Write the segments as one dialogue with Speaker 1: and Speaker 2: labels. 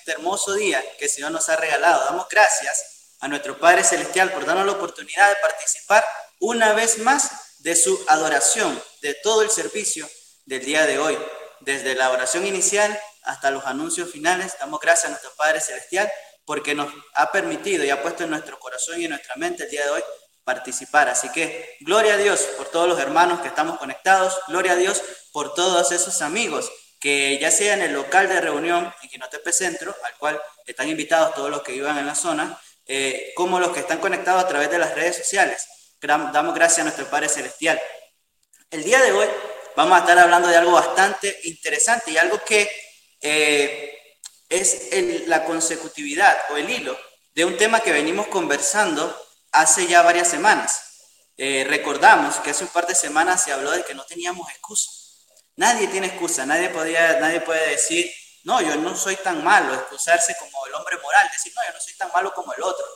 Speaker 1: este hermoso día que el Señor nos ha regalado. Damos gracias a nuestro Padre Celestial por darnos la oportunidad de participar una vez más de su adoración, de todo el servicio del día de hoy. Desde la oración inicial hasta los anuncios finales, damos gracias a nuestro Padre Celestial porque nos ha permitido y ha puesto en nuestro corazón y en nuestra mente el día de hoy participar. Así que gloria a Dios por todos los hermanos que estamos conectados, gloria a Dios por todos esos amigos que ya sea en el local de reunión en Quinotepe Centro, al cual están invitados todos los que vivan en la zona, eh, como los que están conectados a través de las redes sociales. Damos gracias a nuestro Padre Celestial. El día de hoy vamos a estar hablando de algo bastante interesante y algo que eh, es la consecutividad o el hilo de un tema que venimos conversando hace ya varias semanas. Eh, recordamos que hace un par de semanas se habló de que no teníamos excusa. Nadie tiene excusa, nadie, nadie puede decir, no, yo no soy tan malo, excusarse como el hombre moral, decir, no, yo no soy tan malo como el otro.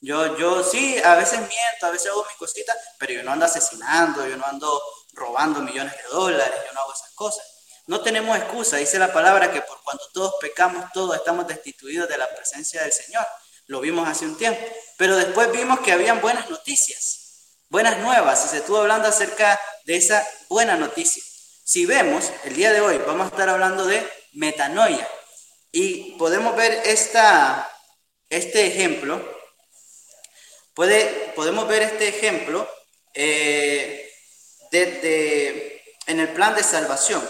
Speaker 1: Yo, yo sí, a veces miento, a veces hago mis cositas, pero yo no ando asesinando, yo no ando robando millones de dólares, yo no hago esas cosas. No tenemos excusa, dice la palabra que por cuanto todos pecamos, todos estamos destituidos de la presencia del Señor. Lo vimos hace un tiempo. Pero después vimos que habían buenas noticias, buenas nuevas, y se estuvo hablando acerca de esa buena noticia. Si vemos, el día de hoy vamos a estar hablando de metanoia. Y podemos ver esta, este ejemplo, puede, podemos ver este ejemplo eh, en el plan de salvación.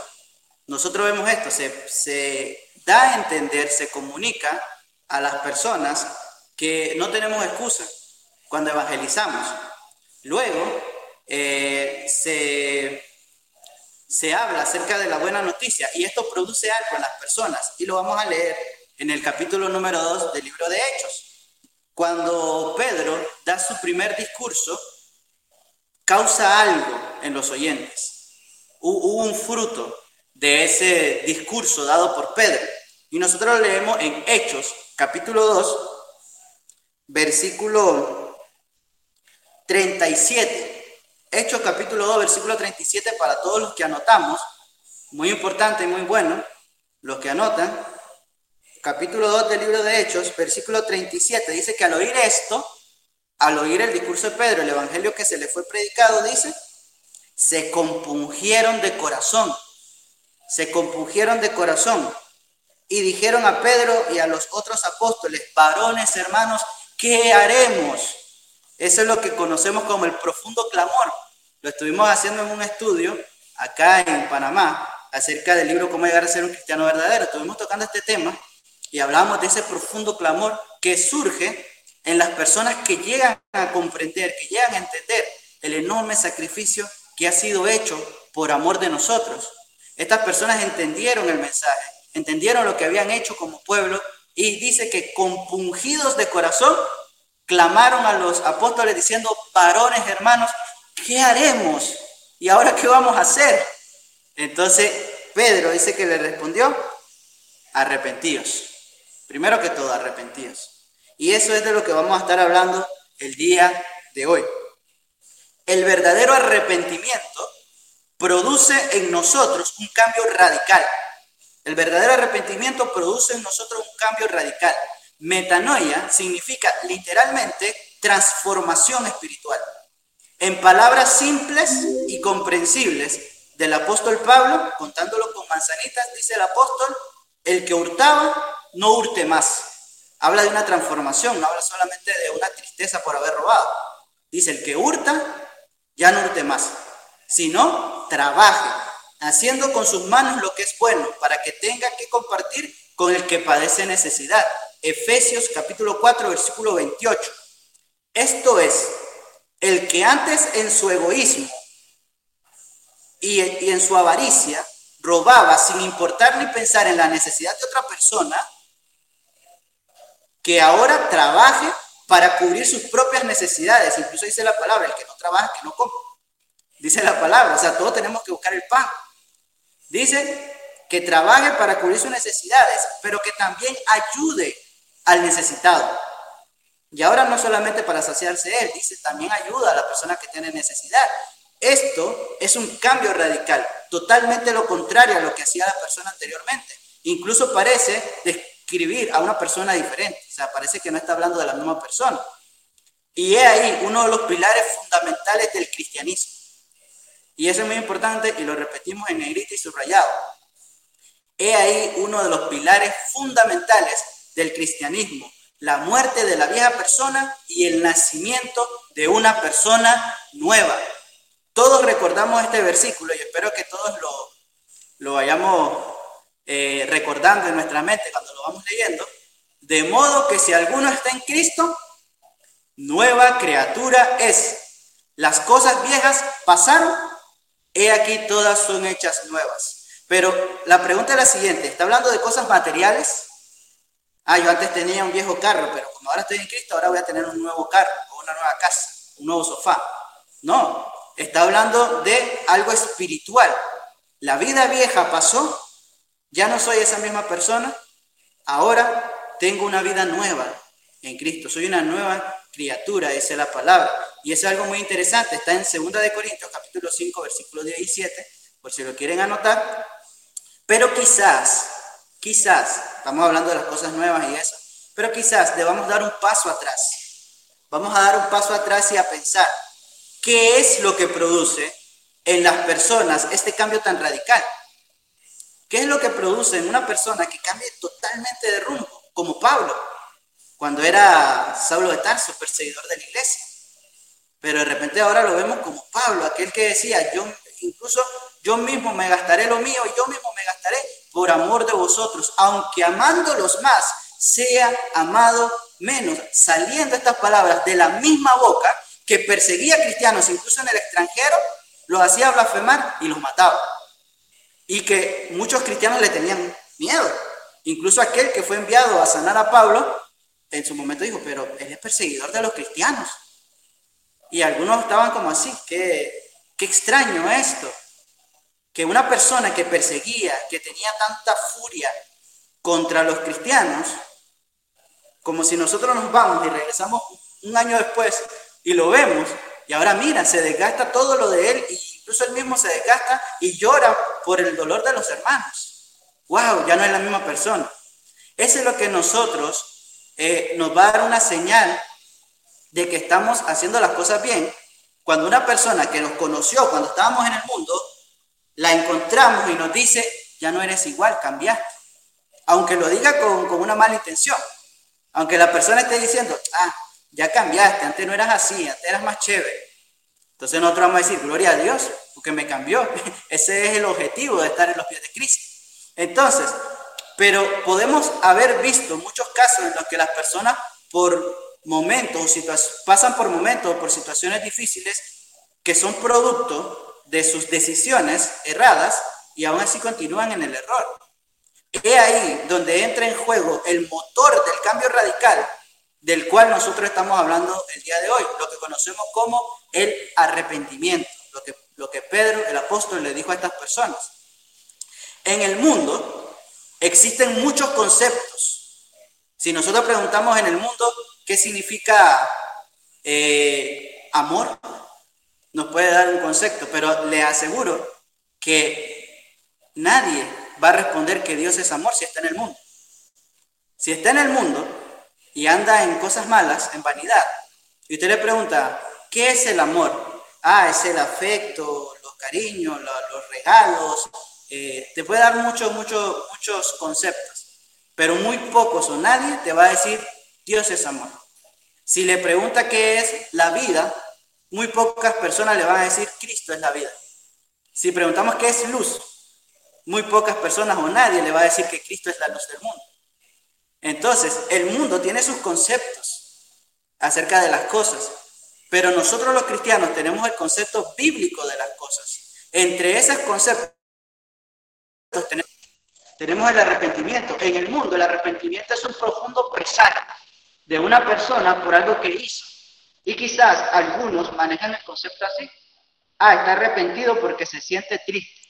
Speaker 1: Nosotros vemos esto, se, se da a entender, se comunica a las personas que no tenemos excusa cuando evangelizamos. Luego eh, se, se habla acerca de la buena noticia y esto produce algo en las personas y lo vamos a leer en el capítulo número 2 del libro de Hechos. Cuando Pedro da su primer discurso, causa algo en los oyentes. Hubo un fruto de ese discurso dado por Pedro. Y nosotros lo leemos en Hechos, capítulo 2, versículo 37. Hechos capítulo 2, versículo 37 para todos los que anotamos. Muy importante y muy bueno, los que anotan. Capítulo 2 del libro de Hechos, versículo 37. Dice que al oír esto, al oír el discurso de Pedro, el evangelio que se le fue predicado, dice, se compungieron de corazón. Se compungieron de corazón. Y dijeron a Pedro y a los otros apóstoles, varones, hermanos, ¿qué haremos? Eso es lo que conocemos como el profundo clamor. Lo estuvimos haciendo en un estudio acá en Panamá acerca del libro Cómo llegar a ser un cristiano verdadero. Estuvimos tocando este tema y hablamos de ese profundo clamor que surge en las personas que llegan a comprender, que llegan a entender el enorme sacrificio que ha sido hecho por amor de nosotros. Estas personas entendieron el mensaje, entendieron lo que habían hecho como pueblo y dice que compungidos de corazón clamaron a los apóstoles diciendo, varones hermanos, ¿qué haremos? ¿Y ahora qué vamos a hacer? Entonces Pedro dice que le respondió, arrepentíos. Primero que todo, arrepentíos. Y eso es de lo que vamos a estar hablando el día de hoy. El verdadero arrepentimiento produce en nosotros un cambio radical. El verdadero arrepentimiento produce en nosotros un cambio radical. Metanoia significa literalmente transformación espiritual. En palabras simples y comprensibles del apóstol Pablo, contándolo con manzanitas, dice el apóstol, el que hurtaba, no hurte más. Habla de una transformación, no habla solamente de una tristeza por haber robado. Dice, el que hurta, ya no hurte más, sino trabaje, haciendo con sus manos lo que es bueno, para que tenga que compartir con el que padece necesidad. Efesios capítulo 4, versículo 28. Esto es, el que antes en su egoísmo y, y en su avaricia robaba sin importar ni pensar en la necesidad de otra persona, que ahora trabaje para cubrir sus propias necesidades. Incluso dice la palabra, el que no trabaja, que no come. Dice la palabra, o sea, todos tenemos que buscar el pan. Dice que trabaje para cubrir sus necesidades, pero que también ayude al necesitado. Y ahora no solamente para saciarse él, dice también ayuda a la persona que tiene necesidad. Esto es un cambio radical, totalmente lo contrario a lo que hacía la persona anteriormente. Incluso parece describir a una persona diferente. O sea, parece que no está hablando de la misma persona. Y es ahí uno de los pilares fundamentales del cristianismo. Y eso es muy importante y lo repetimos en negrita y subrayado. He ahí uno de los pilares fundamentales del cristianismo, la muerte de la vieja persona y el nacimiento de una persona nueva. Todos recordamos este versículo y espero que todos lo, lo vayamos eh, recordando en nuestra mente cuando lo vamos leyendo. De modo que si alguno está en Cristo, nueva criatura es. Las cosas viejas pasaron, he aquí todas son hechas nuevas. Pero la pregunta es la siguiente, ¿está hablando de cosas materiales? Ah, yo antes tenía un viejo carro, pero como ahora estoy en Cristo, ahora voy a tener un nuevo carro, o una nueva casa, un nuevo sofá. No, está hablando de algo espiritual. La vida vieja pasó, ya no soy esa misma persona, ahora tengo una vida nueva en Cristo, soy una nueva criatura, esa es la palabra. Y es algo muy interesante, está en 2 de Corintios capítulo 5 versículo 17, por si lo quieren anotar. Pero quizás, quizás, estamos hablando de las cosas nuevas y eso, pero quizás debamos dar un paso atrás. Vamos a dar un paso atrás y a pensar, ¿qué es lo que produce en las personas este cambio tan radical? ¿Qué es lo que produce en una persona que cambie totalmente de rumbo, como Pablo, cuando era Saulo de Tarso, perseguidor de la iglesia? Pero de repente ahora lo vemos como Pablo, aquel que decía, yo incluso yo mismo me gastaré lo mío, yo mismo me gastaré por amor de vosotros, aunque amándolos más, sea amado menos, saliendo estas palabras de la misma boca que perseguía a cristianos, incluso en el extranjero, los hacía blasfemar y los mataba. Y que muchos cristianos le tenían miedo. Incluso aquel que fue enviado a sanar a Pablo, en su momento dijo, pero él es perseguidor de los cristianos. Y algunos estaban como así, qué, qué extraño esto que una persona que perseguía, que tenía tanta furia contra los cristianos, como si nosotros nos vamos y regresamos un año después y lo vemos, y ahora mira, se desgasta todo lo de él, e incluso él mismo se desgasta y llora por el dolor de los hermanos. ¡Wow! Ya no es la misma persona. Eso es lo que nosotros eh, nos va a dar una señal de que estamos haciendo las cosas bien. Cuando una persona que nos conoció cuando estábamos en el mundo, la encontramos y nos dice, ya no eres igual, cambiaste. Aunque lo diga con, una mala intención. Aunque la persona esté diciendo, ah, ya cambiaste, antes no eras así, antes eras más chévere. Entonces nosotros vamos a decir, gloria a Dios, porque me cambió. Ese es el objetivo de estar en los pies de Cristo. Entonces, pero podemos haber visto muchos casos en los que las personas por momentos, pasan por momentos, por situaciones difíciles, que son producto de sus decisiones erradas y aún así continúan en el error. Es ahí donde entra en juego el motor del cambio radical del cual nosotros estamos hablando el día de hoy, lo que conocemos como el arrepentimiento, lo que, lo que Pedro, el apóstol, le dijo a estas personas. En el mundo existen muchos conceptos. Si nosotros preguntamos en el mundo qué significa eh, amor, nos puede dar un concepto, pero le aseguro que nadie va a responder que Dios es amor si está en el mundo. Si está en el mundo y anda en cosas malas, en vanidad, y usted le pregunta, ¿qué es el amor? Ah, es el afecto, los cariños, los, regalos. Eh, te puede dar muchos, muchos, muchos conceptos, pero muy pocos o nadie te va a decir, Dios es amor. Si le pregunta qué es la vida, muy pocas personas le van a decir Cristo es la vida. Si preguntamos qué es luz, muy pocas personas o nadie le va a decir que Cristo es la luz del mundo. Entonces, el mundo tiene sus conceptos acerca de las cosas, pero nosotros los cristianos tenemos el concepto bíblico de las cosas. Entre esos conceptos tenemos, el arrepentimiento. En el mundo el arrepentimiento es un profundo pesar de una persona por algo que hizo. Y quizás algunos manejan el concepto así. Ah, está arrepentido porque se siente triste.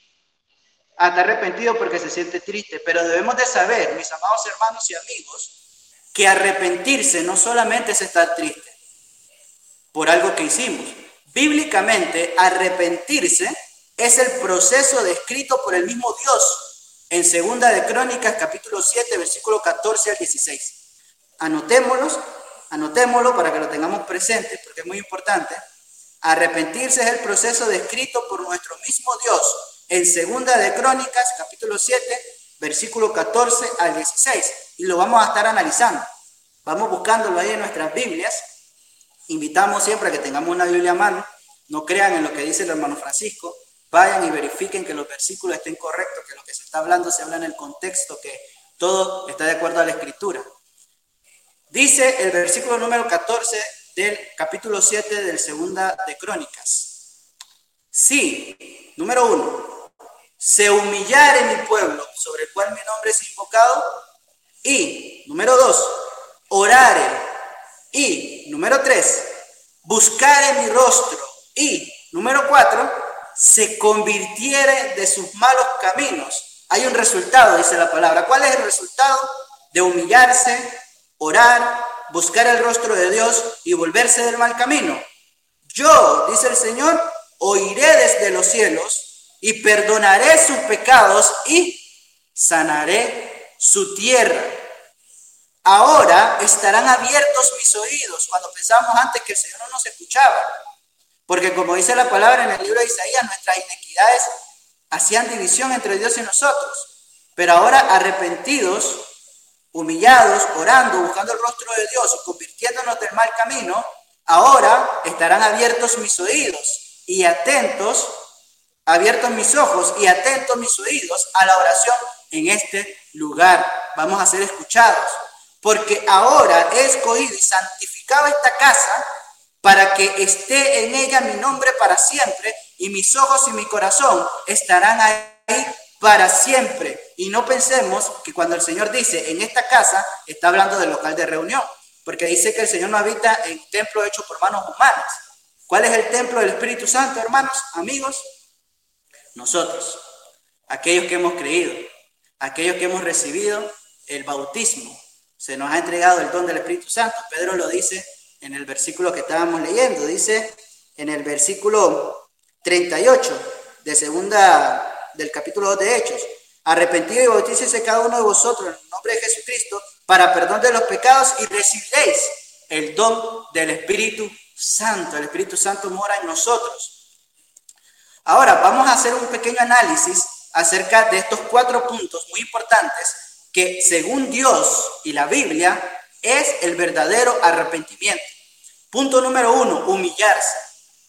Speaker 1: Ah, está arrepentido porque se siente triste. Pero debemos de saber, mis amados hermanos y amigos, que arrepentirse no solamente es estar triste por algo que hicimos. Bíblicamente, arrepentirse es el proceso descrito por el mismo Dios en Segunda de Crónicas, capítulo 7, versículo 14 al 16. Anotémoslos, anotémoslo para que lo tengamos presente, porque es muy importante. Arrepentirse es el proceso descrito por nuestro mismo Dios en Segunda de Crónicas, capítulo 7, versículo 14 al 16. Y lo vamos a estar analizando. Vamos buscándolo ahí en nuestras Biblias. Invitamos siempre a que tengamos una Biblia a mano. No crean en lo que dice el hermano Francisco. Vayan y verifiquen que los versículos estén correctos, que lo que se está hablando se habla en el contexto, que todo está de acuerdo a la escritura. Dice el versículo número 14 del capítulo 7 del Segunda de Crónicas. Sí, número uno, se humillare mi pueblo sobre el cual mi nombre es invocado. Y, número dos, orare. Y, número tres, buscare mi rostro. Y, número cuatro, se convirtiere de sus malos caminos. Hay un resultado, dice la palabra. ¿Cuál es el resultado? De humillarse, orar, buscar el rostro de Dios y volverse del mal camino. Yo, dice el Señor, oiré desde los cielos y perdonaré sus pecados y sanaré su tierra. Ahora estarán abiertos mis oídos cuando pensamos antes que el Señor no nos escuchaba. Porque como dice la palabra en el libro de Isaías, nuestras inequidades hacían división entre Dios y nosotros. Pero ahora arrepentidos, humillados, orando, buscando el rostro de Dios y convirtiéndonos del mal camino, ahora estarán abiertos mis oídos y atentos, abiertos mis ojos y atentos mis oídos a la oración en este lugar. Vamos a ser escuchados. Porque ahora he escogido y santificado esta casa para que esté en ella mi nombre para siempre y mis ojos y mi corazón estarán ahí para siempre. Y no pensemos que cuando el Señor dice en esta casa, está hablando del local de reunión, porque dice que el Señor no habita en templo hecho por manos humanas. ¿Cuál es el templo del Espíritu Santo, hermanos, amigos? Nosotros, aquellos que hemos creído, aquellos que hemos recibido el bautismo. Se nos ha entregado el don del Espíritu Santo. Pedro lo dice en el versículo que estábamos leyendo. Dice en el versículo 38 de segunda del capítulo 2 de Hechos. Arrepentido y bautícese cada uno de vosotros en el nombre de Jesucristo para perdón de los pecados y recibiréis el don del Espíritu Santo. El Espíritu Santo mora en nosotros. Ahora vamos a hacer un pequeño análisis acerca de estos cuatro puntos muy importantes que según Dios y la Biblia es el verdadero arrepentimiento. Punto número uno, humillarse.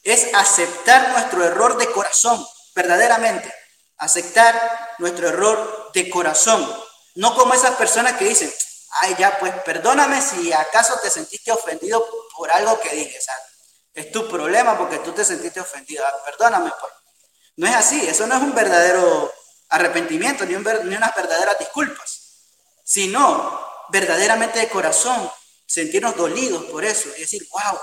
Speaker 1: Es aceptar nuestro error de corazón, verdaderamente. Aceptar nuestro error de corazón. No como esas personas que dicen, ay, ya, pues perdóname si acaso te sentiste ofendido por algo que dije. es tu problema porque tú te sentiste ofendido. Ah, perdóname. Por... No es así. Eso no es un verdadero arrepentimiento ni, ni unas verdaderas disculpas. Sino verdaderamente de corazón sentirnos dolidos por eso y decir, wow,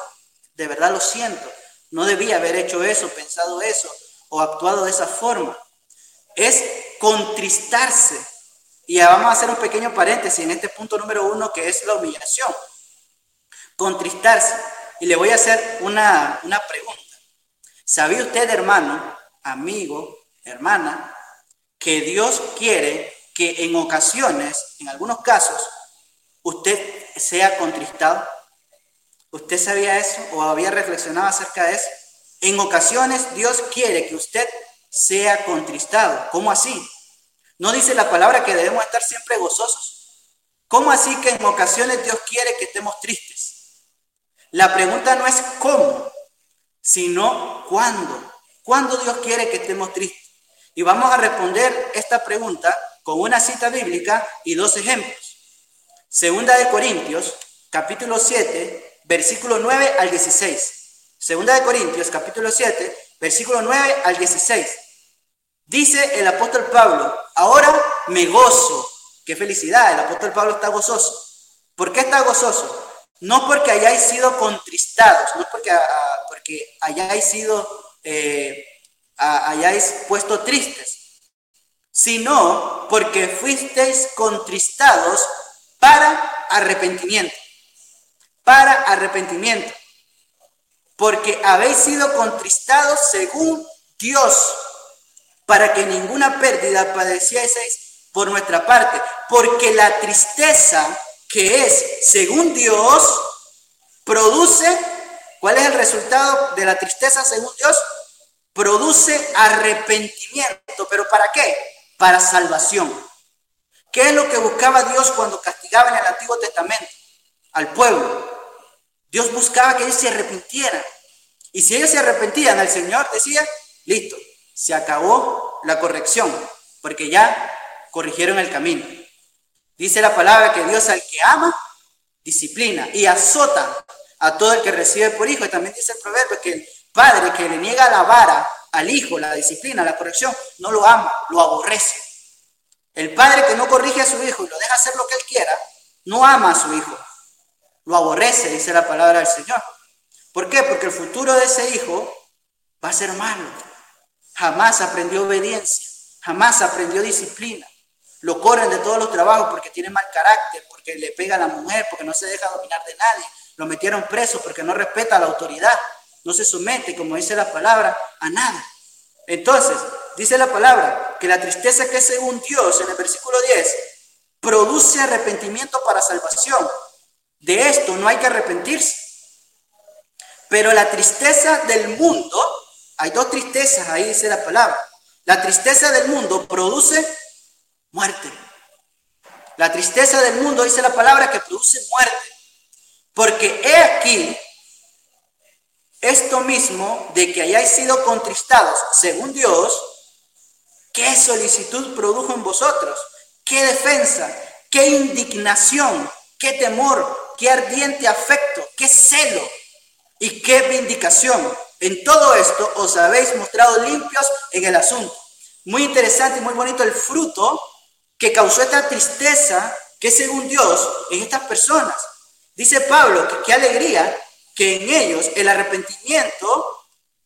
Speaker 1: de verdad lo siento, no debía haber hecho eso, pensado eso o actuado de esa forma. Es contristarse. Y vamos a hacer un pequeño paréntesis en este punto número uno que es la humillación. Contristarse. Y le voy a hacer una, una pregunta. ¿Sabía usted, hermano, amigo, hermana, que Dios quiere que en ocasiones, en algunos casos, usted sea contristado? ¿Usted sabía eso o había reflexionado acerca de eso? En ocasiones Dios quiere que usted sea contristado. ¿Cómo así? ¿No dice la palabra que debemos estar siempre gozosos? ¿Cómo así que en ocasiones Dios quiere que estemos tristes? La pregunta no es cómo, sino cuándo. ¿Cuándo Dios quiere que estemos tristes? Y vamos a responder esta pregunta con una cita bíblica y dos ejemplos. Segunda de Corintios, capítulo 7, versículo 9 al 16. Segunda de Corintios, capítulo 7, versículo 9 al 16. Dice el apóstol Pablo, ahora me gozo. Qué felicidad, el apóstol Pablo está gozoso. ¿Por qué está gozoso? No porque hayáis sido contristados, no porque, ah, porque hayáis sido, eh, hayáis puesto tristes, sino porque fuisteis contristados para arrepentimiento. Para arrepentimiento. Porque habéis sido contristados según Dios, para que ninguna pérdida padecieseis por nuestra parte, porque la tristeza que es según Dios produce, ¿cuál es el resultado de la tristeza según Dios? Produce arrepentimiento, pero ¿para qué? Para salvación. ¿Qué es lo que buscaba Dios cuando castigaba en el Antiguo Testamento al pueblo? Dios buscaba que ellos se arrepintieran. Y si ellos se arrepentían, el Señor decía, listo, se acabó la corrección, porque ya corrigieron el camino. Dice la palabra que Dios al que ama, disciplina y azota a todo el que recibe por hijo. Y también dice el proverbio que el padre que le niega la vara al hijo, la disciplina, la corrección, no lo ama, lo aborrece. El padre que no corrige a su hijo y lo deja hacer lo que él quiera, no ama a su hijo, lo aborrece, dice la palabra del Señor. ¿Por qué? Porque el futuro de ese hijo va a ser malo. Jamás aprendió obediencia, jamás aprendió disciplina. Lo corren de todos los trabajos porque tiene mal carácter, porque le pega a la mujer, porque no se deja dominar de nadie. Lo metieron preso porque no respeta la autoridad, no se somete, como dice la palabra, a nada. Entonces, dice la palabra que la tristeza que según Dios en el versículo 10 produce arrepentimiento para salvación. De esto no hay que arrepentirse. Pero la tristeza del mundo, hay dos tristezas, ahí dice la palabra. La tristeza del mundo produce muerte. La tristeza del mundo dice la palabra que produce muerte. Porque he aquí esto mismo de que hayáis sido contristados según Dios, ¿qué solicitud produjo en vosotros? ¿Qué defensa? ¿Qué indignación? ¿Qué temor? ¿Qué ardiente afecto? ¿Qué celo? ¿Y qué vindicación? En todo esto os habéis mostrado limpios en el asunto. Muy interesante y muy bonito el fruto que causó esta tristeza que según Dios en estas personas. Dice Pablo que qué alegría que en ellos el arrepentimiento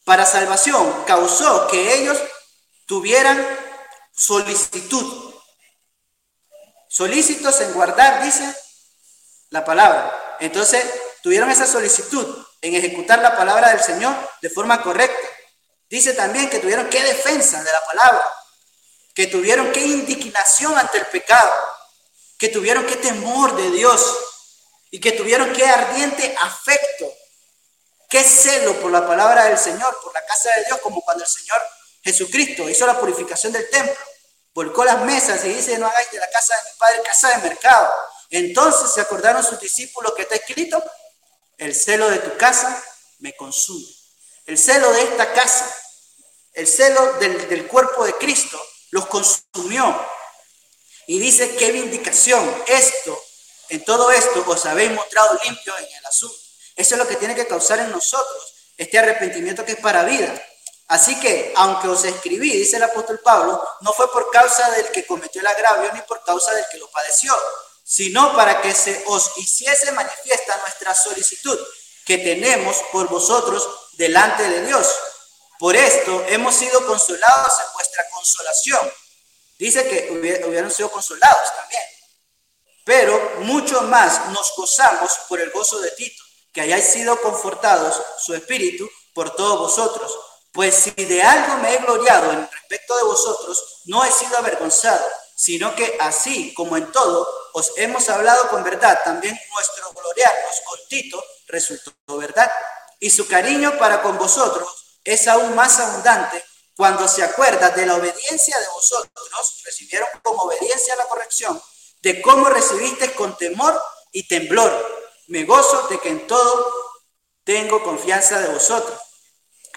Speaker 1: para salvación causó que ellos tuvieran solicitud. Solícitos en guardar, dice la palabra. Entonces, tuvieron esa solicitud en ejecutar la palabra del Señor de forma correcta. Dice también que tuvieron qué defensa de la palabra, que tuvieron qué indignación ante el pecado, que tuvieron qué temor de Dios y que tuvieron qué ardiente afecto Qué celo por la palabra del Señor, por la casa de Dios, como cuando el Señor Jesucristo hizo la purificación del templo, volcó las mesas y dice, no hagáis de la casa de mi padre casa de mercado. Entonces se acordaron sus discípulos que está escrito, el celo de tu casa me consume. El celo de esta casa, el celo del, cuerpo de Cristo los consumió. Y dice, qué vindicación, esto, en todo esto os habéis mostrado limpios en el asunto. Eso es lo que tiene que causar en nosotros este arrepentimiento que es para vida. Así que, aunque os escribí, dice el apóstol Pablo, no fue por causa del que cometió el agravio ni por causa del que lo padeció, sino para que se os hiciese manifiesta nuestra solicitud que tenemos por vosotros delante de Dios. Por esto hemos sido consolados en vuestra consolación. Dice que hubieran sido consolados también. Pero mucho más nos gozamos por el gozo de Tito que hayáis sido confortados su espíritu por todos vosotros. Pues si de algo me he gloriado en respecto de vosotros, no he sido avergonzado, sino que así como en todo os hemos hablado con verdad, también nuestro gloriarnos con Tito resultó verdad. Y su cariño para con vosotros es aún más abundante cuando se acuerda de la obediencia de vosotros, recibieron como obediencia la corrección, de cómo recibisteis con temor y temblor me gozo de que en todo tengo confianza de vosotros.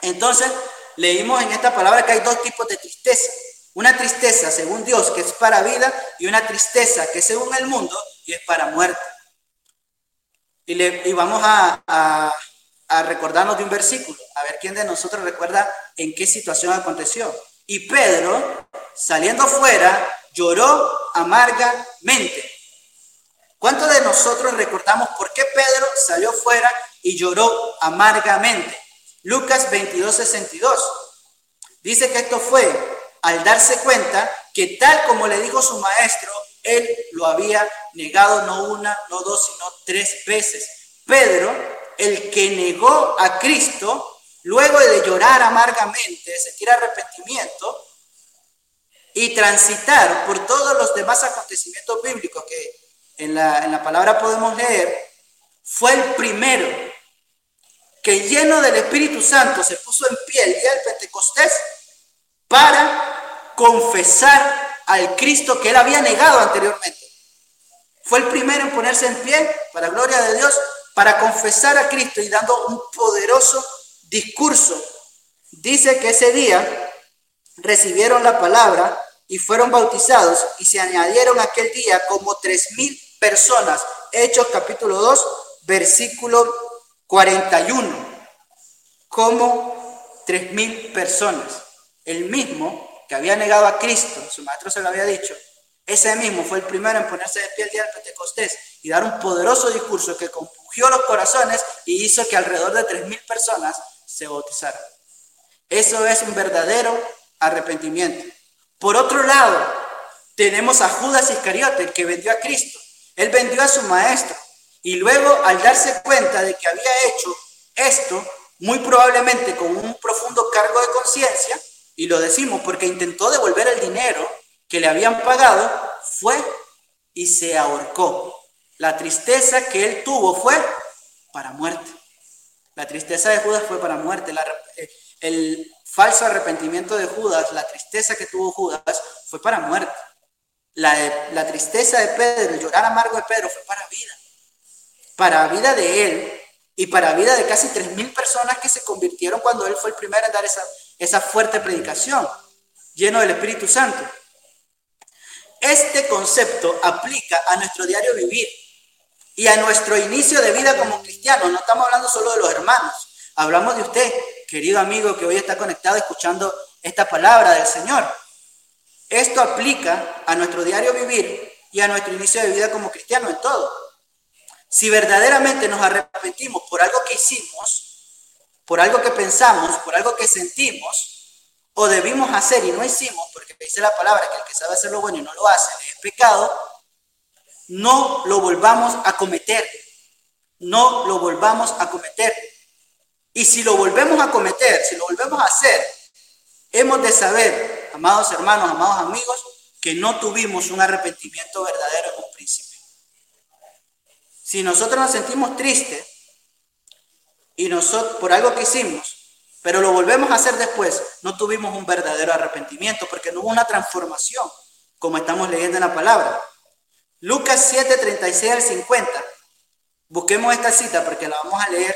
Speaker 1: Entonces, leímos en esta palabra que hay dos tipos de tristeza. Una tristeza según Dios, que es para vida, y una tristeza que según el mundo, y es para muerte. Y, le, vamos a, a recordarnos de un versículo, a ver quién de nosotros recuerda en qué situación aconteció. Y Pedro, saliendo fuera, lloró amargamente. ¿Cuántos de nosotros recordamos por qué Pedro salió fuera y lloró amargamente? Lucas 22, 62. Dice que esto fue al darse cuenta que tal como le dijo su maestro, él lo había negado no una, no dos, sino tres veces. Pedro, el que negó a Cristo, luego de llorar amargamente, de sentir arrepentimiento, y transitar por todos los demás acontecimientos bíblicos que en la, en la palabra podemos leer, fue el primero que lleno del Espíritu Santo se puso en pie el día del Pentecostés para confesar al Cristo que él había negado anteriormente. Fue el primero en ponerse en pie, para gloria de Dios, para confesar a Cristo y dando un poderoso discurso. Dice que ese día recibieron la palabra y fueron bautizados y se añadieron aquel día como tres mil personas. Hechos capítulo 2, versículo 41. Como tres mil personas. El mismo que había negado a Cristo, su maestro se lo había dicho, ese mismo fue el primero en ponerse de pie el día del Pentecostés y dar un poderoso discurso que compugió los corazones y hizo que alrededor de tres mil personas se bautizaran. Eso es un verdadero arrepentimiento. Por otro lado, tenemos a Judas Iscariote, el que vendió a Cristo. Él vendió a su maestro y luego al darse cuenta de que había hecho esto, muy probablemente con un profundo cargo de conciencia, y lo decimos porque intentó devolver el dinero que le habían pagado, fue y se ahorcó. La tristeza que él tuvo fue para muerte. La tristeza de Judas fue para muerte. Eh, el falso arrepentimiento de Judas, la tristeza que tuvo Judas, fue para muerte. La, la tristeza de Pedro, el llorar amargo de Pedro fue para vida. Para vida de él y para vida de casi 3.000 personas que se convirtieron cuando él fue el primero en dar esa, esa fuerte predicación, lleno del Espíritu Santo. Este concepto aplica a nuestro diario vivir y a nuestro inicio de vida como cristianos. No estamos hablando solo de los hermanos, hablamos de usted, querido amigo que hoy está conectado escuchando esta palabra del Señor. Esto aplica a nuestro diario vivir y a nuestro inicio de vida como cristianos en todo. Si verdaderamente nos arrepentimos por algo que hicimos, por algo que pensamos, por algo que sentimos, o debimos hacer y no hicimos, porque dice la palabra que el que sabe hacer lo bueno y no lo hace es pecado, no lo volvamos a cometer. No lo volvamos a cometer. Y si lo volvemos a cometer, si lo volvemos a hacer, hemos de saber, amados hermanos, amados amigos, que no tuvimos un arrepentimiento verdadero en un principio. Si nosotros nos sentimos tristes y nosotros por algo que hicimos, pero lo volvemos a hacer después, no tuvimos un verdadero arrepentimiento porque no hubo una transformación, como estamos leyendo en la palabra. Lucas 7, 36 al 50. Busquemos esta cita porque la vamos a leer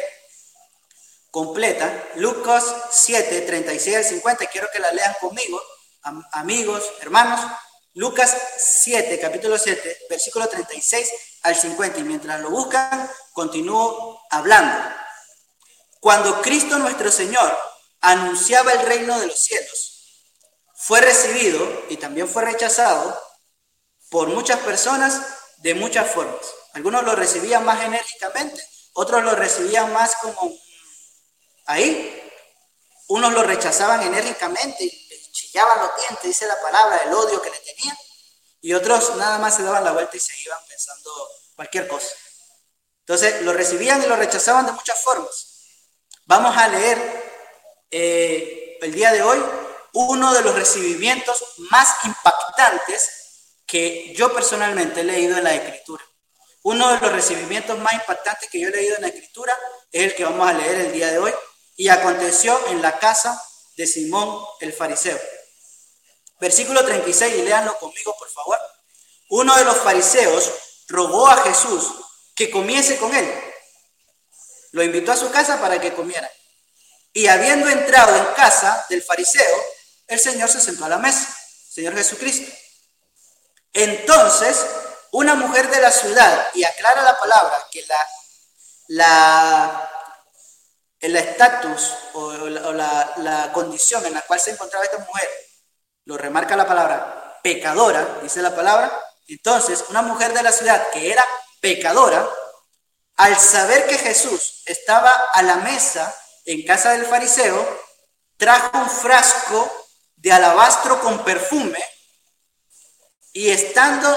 Speaker 1: completa. Lucas 7, 36 al 50. Quiero que la lean conmigo, amigos, hermanos. Lucas 7, capítulo 7, versículo 36 al 50. Y mientras lo buscan, continúo hablando. Cuando Cristo nuestro Señor anunciaba el reino de los cielos, fue recibido y también fue rechazado por muchas personas de muchas formas. Algunos lo recibían más enérgicamente, otros lo recibían más como ahí. Unos lo rechazaban enérgicamente y chillaban los dientes, dice la palabra, el odio que le tenían. Y otros nada más se daban la vuelta y se iban pensando cualquier cosa. Entonces lo recibían y lo rechazaban de muchas formas. Vamos a leer eh, el día de hoy uno de los recibimientos más impactantes que yo personalmente he leído en la escritura. Uno de los recibimientos más impactantes que yo he leído en la escritura es el que vamos a leer el día de hoy y aconteció en la casa de Simón el fariseo. Versículo 36 y léanlo conmigo por favor. Uno de los fariseos rogó a Jesús que comiese con él. Lo invitó a su casa para que comiera. Y habiendo entrado en casa del fariseo, el Señor se sentó a la mesa, Señor Jesucristo. Entonces, una mujer de la ciudad, y aclara la palabra que la, la, el estatus o, la, la condición en la cual se encontraba esta mujer, lo remarca la palabra pecadora, dice la palabra. Entonces, una mujer de la ciudad que era pecadora, al saber que Jesús estaba a la mesa en casa del fariseo, trajo un frasco de alabastro con perfume y estando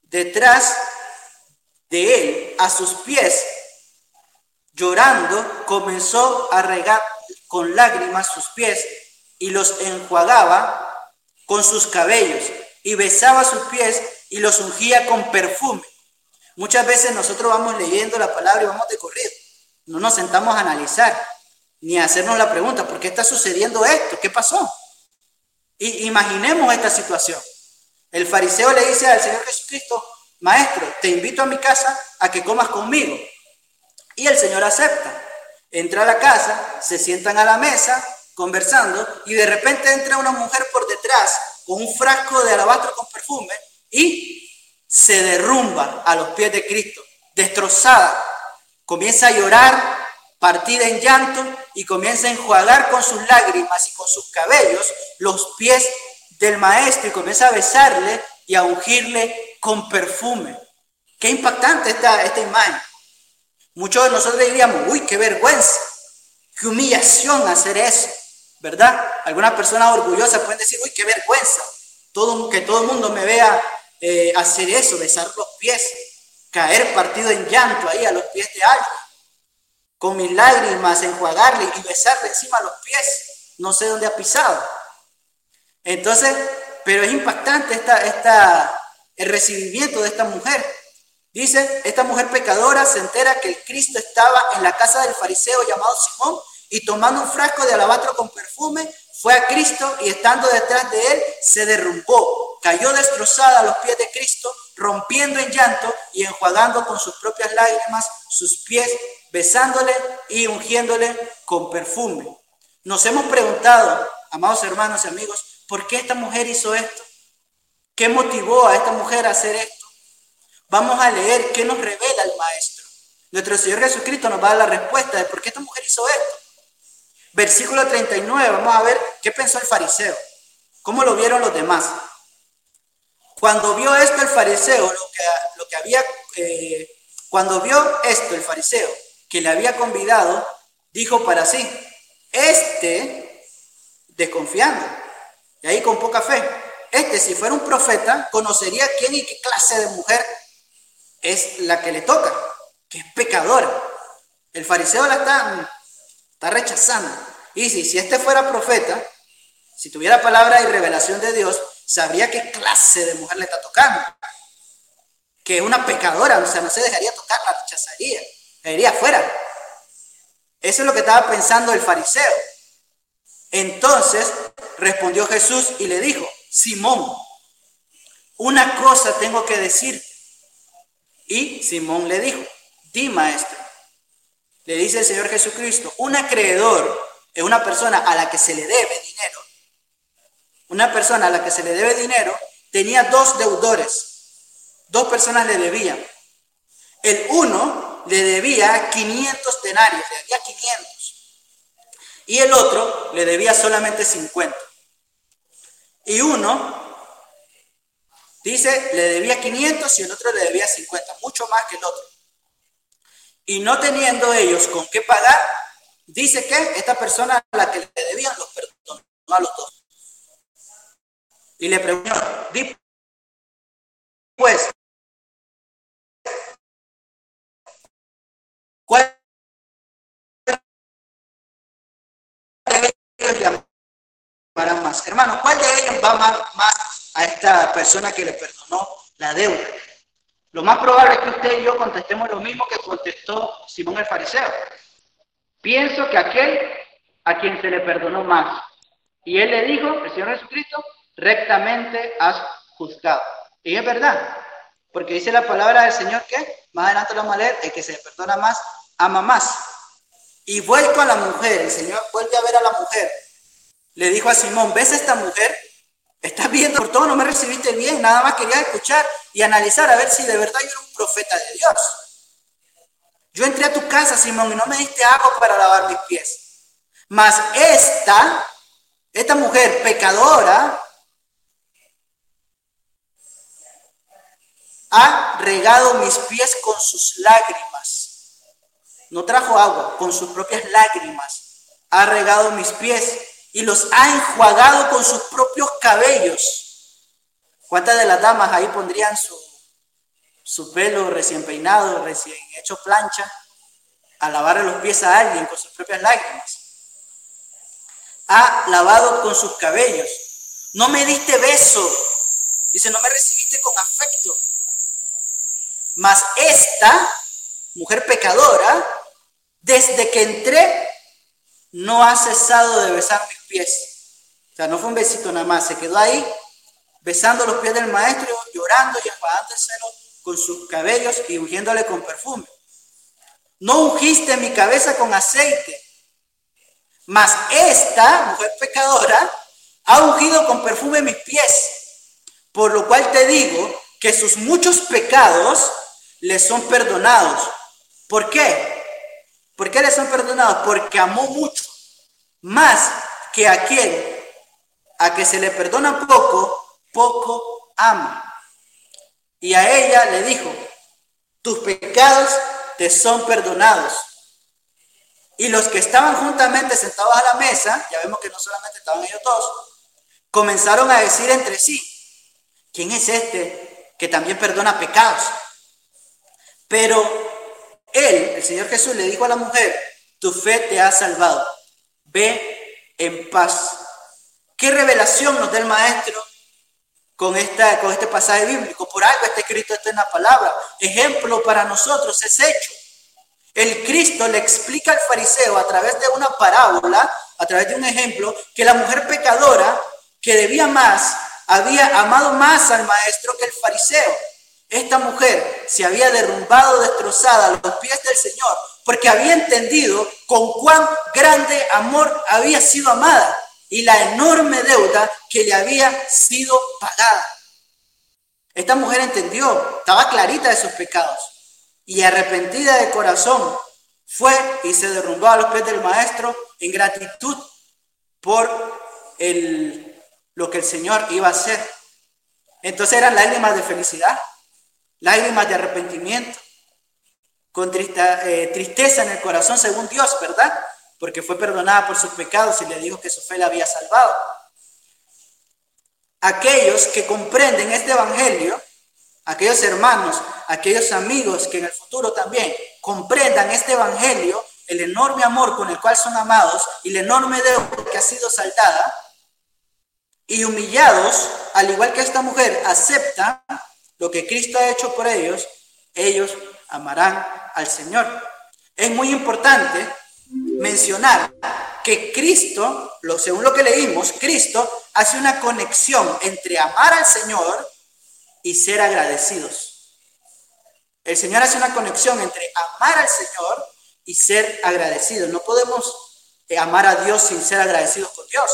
Speaker 1: detrás de él, a sus pies, llorando, comenzó a regar con lágrimas sus pies y los enjuagaba con sus cabellos y besaba sus pies y los ungía con perfume. Muchas veces nosotros vamos leyendo la palabra y vamos de corrido. No nos sentamos a analizar ni a hacernos la pregunta, ¿por qué está sucediendo esto? ¿Qué pasó? Y imaginemos esta situación. El fariseo le dice al Señor Jesucristo, Maestro, te invito a mi casa a que comas conmigo. Y el Señor acepta. Entra a la casa, se sientan a la mesa, conversando, y de repente entra una mujer por detrás con un frasco de alabastro con perfume y se derrumba a los pies de Cristo, destrozada. Comienza a llorar, partida en llanto, y comienza a enjuagar con sus lágrimas y con sus cabellos los pies del maestro y comienza a besarle y a ungirle con perfume. Qué impactante esta, esta imagen. Muchos de nosotros diríamos, uy, qué vergüenza, qué humillación hacer eso, ¿verdad? Algunas personas orgullosas pueden decir, uy, qué vergüenza, que todo el mundo me vea eh, hacer eso, besar los pies, caer partido en llanto ahí a los pies de alguien, con mis lágrimas, enjuagarle y besarle encima los pies, no sé dónde ha pisado. Entonces, pero es impactante esta, esta, el recibimiento de esta mujer. Dice, esta mujer pecadora se entera que el Cristo estaba en la casa del fariseo llamado Simón y tomando un frasco de alabastro con perfume, fue a Cristo y estando detrás de él, se derrumbó, cayó destrozada a los pies de Cristo, rompiendo en llanto y enjuagando con sus propias lágrimas sus pies, besándole y ungiéndole con perfume. Nos hemos preguntado, amados hermanos y amigos, ¿por qué esta mujer hizo esto? ¿Qué motivó a esta mujer a hacer esto? Vamos a leer qué nos revela el Maestro. Nuestro Señor Jesucristo nos va a dar la respuesta de por qué esta mujer hizo esto. Versículo 39, vamos a ver qué pensó el fariseo, cómo lo vieron los demás. Cuando vio esto el fariseo, lo que, lo que había, eh, cuando vio esto el fariseo, que le había convidado, dijo para sí, este, desconfiando, y ahí con poca fe, este si fuera un profeta, conocería quién y qué clase de mujer es la que le toca, que es pecadora. El fariseo la está Está rechazando. Y si, si este fuera profeta, si tuviera palabra y revelación de Dios, sabría qué clase de mujer le está tocando. Que es una pecadora, o sea, no se dejaría tocar, la rechazaría, la iría afuera. Eso es lo que estaba pensando el fariseo. Entonces respondió Jesús y le dijo, Simón, una cosa tengo que decir. Y Simón le dijo, di maestro. Le dice el Señor Jesucristo, un acreedor es una persona a la que se le debe dinero. Una persona a la que se le debe dinero tenía dos deudores. Dos personas le debían. El uno le debía 500 denarios, le debía 500. Y el otro le debía solamente 50. Y uno dice, le debía 500 y el otro le debía 50, mucho más que el otro. Y no teniendo ellos con qué pagar, dice que esta persona a la que le debían los perdonó a los dos. Y le preguntó, pues, ¿cuál de ellos llamarán más? Hermano, ¿cuál de ellos va más a esta persona que le perdonó la deuda? Lo más probable es que usted y yo contestemos lo mismo que contestó Simón el fariseo. Pienso que aquel a quien se le perdonó más. Y él le dijo, el Señor Jesucristo, rectamente has juzgado. Y es verdad, porque dice la palabra del Señor que, más adelante lo vamos a leer, el que se le perdona más, ama más. Y vuelto a la mujer, el Señor vuelve a ver a la mujer. Le dijo a Simón, ¿ves esta mujer? Estás viendo por todo, no me recibiste bien, nada más quería escuchar y analizar a ver si de verdad yo era un profeta de Dios. Yo entré a tu casa, Simón, y no me diste agua para lavar mis pies. Mas esta, esta mujer pecadora, ha regado mis pies con sus lágrimas. No trajo agua, con sus propias lágrimas. Ha regado mis pies y los ha enjuagado con sus propios cabellos. ¿Cuántas de las damas ahí pondrían su, su pelo recién peinado, recién hecho plancha, a lavarle los pies a alguien con sus propias lágrimas? Ha lavado con sus cabellos. No me diste beso. Dice, no me recibiste con afecto. Mas esta mujer pecadora, desde que entré, no ha cesado de besar mis pies. O sea, no fue un besito nada más, se quedó ahí besando los pies del maestro, llorando y enfadándoselo con sus cabellos y ungiéndole con perfume. No ungiste mi cabeza con aceite, mas esta mujer pecadora ha ungido con perfume mis pies, por lo cual te digo que sus muchos pecados le son perdonados. ¿Por qué? ¿Por qué le son perdonados? Porque amó mucho, más que aquel a que se le perdona poco, poco ama. Y a ella le dijo, tus pecados te son perdonados. Y los que estaban juntamente sentados a la mesa, ya vemos que no solamente estaban ellos dos, comenzaron a decir entre sí, ¿quién es este que también perdona pecados? Pero él, el Señor Jesús, le dijo a la mujer, tu fe te ha salvado, ve en paz. ¿Qué revelación nos da el Maestro con, esta, con este pasaje bíblico? Por algo está escrito esto en la palabra. Ejemplo para nosotros es hecho. El Cristo le explica al fariseo a través de una parábola, a través de un ejemplo, que la mujer pecadora que debía más, había amado más al maestro que el fariseo. Esta mujer se había derrumbado, destrozada a los pies del Señor, porque había entendido con cuán grande amor había sido amada y la enorme deuda que le había sido pagada. Esta mujer entendió, estaba clarita de sus pecados y arrepentida de corazón, fue y se derrumbó a los pies del maestro en gratitud por el, lo que el Señor iba a hacer. Entonces eran lágrimas de felicidad, lágrimas de arrepentimiento, con eh, tristeza en el corazón según Dios, ¿verdad? porque fue perdonada por sus pecados y le dijo que su fe la había salvado. Aquellos que comprenden este Evangelio, aquellos hermanos, aquellos amigos que en el futuro también comprendan este Evangelio, el enorme amor con el cual son amados y la enorme deuda que ha sido saldada, y humillados, al igual que esta mujer, aceptan lo que Cristo ha hecho por ellos, ellos amarán al Señor. Es muy importante mencionar que Cristo, según lo que leímos, Cristo hace una conexión entre amar al Señor y ser agradecidos. El Señor hace una conexión entre amar al Señor y ser agradecidos. No podemos eh, amar a Dios sin ser agradecidos con Dios.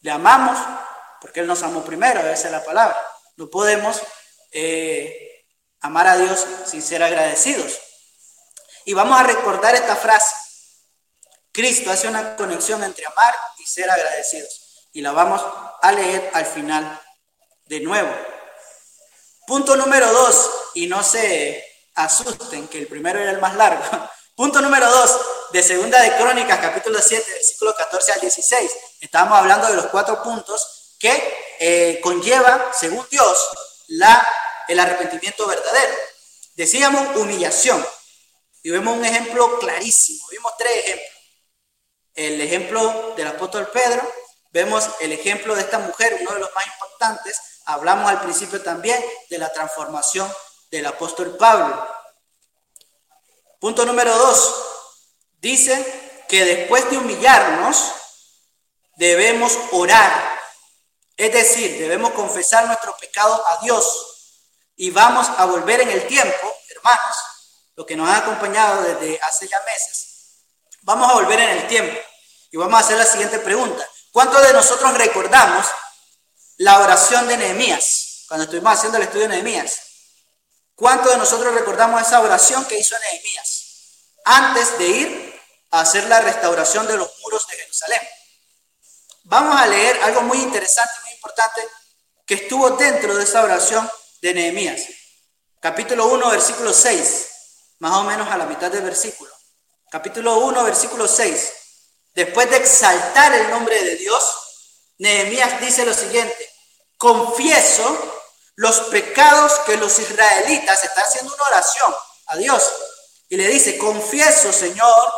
Speaker 1: Le amamos porque Él nos amó primero, esa es la palabra. No podemos eh, amar a Dios sin ser agradecidos. Y vamos a recordar esta frase. Cristo hace una conexión entre amar y ser agradecidos. Y la vamos a leer al final de nuevo. Punto número dos, y no se asusten que el primero era el más largo. Punto número dos, de Segunda de Crónicas, capítulo 7, versículo 14 al 16. Estábamos hablando de los cuatro puntos que eh, conlleva, según Dios, la, el arrepentimiento verdadero. Decíamos humillación. Y vemos un ejemplo clarísimo. Vimos tres ejemplos el ejemplo del apóstol Pedro, vemos el ejemplo de esta mujer, uno de los más importantes. Hablamos al principio también de la transformación del apóstol Pablo. Punto número dos, dice que después de humillarnos, debemos orar. Es decir, debemos confesar nuestro pecado a Dios y vamos a volver en el tiempo, hermanos, lo que nos ha acompañado desde hace ya meses, Vamos a volver en el tiempo y vamos a hacer la siguiente pregunta. ¿Cuántos de nosotros recordamos la oración de Nehemías cuando estuvimos haciendo el estudio de Nehemías? ¿Cuántos de nosotros recordamos esa oración que hizo Nehemías antes de ir a hacer la restauración de los muros de Jerusalén? Vamos a leer algo muy interesante, importante, que estuvo dentro de esa oración de Nehemías. Capítulo 1, versículo 6, más o menos a la mitad del versículo capítulo 1, versículo 6. Después de exaltar el nombre de Dios, Nehemías dice lo siguiente, confieso los pecados que los israelitas, está haciendo una oración a Dios, y le dice, confieso, Señor,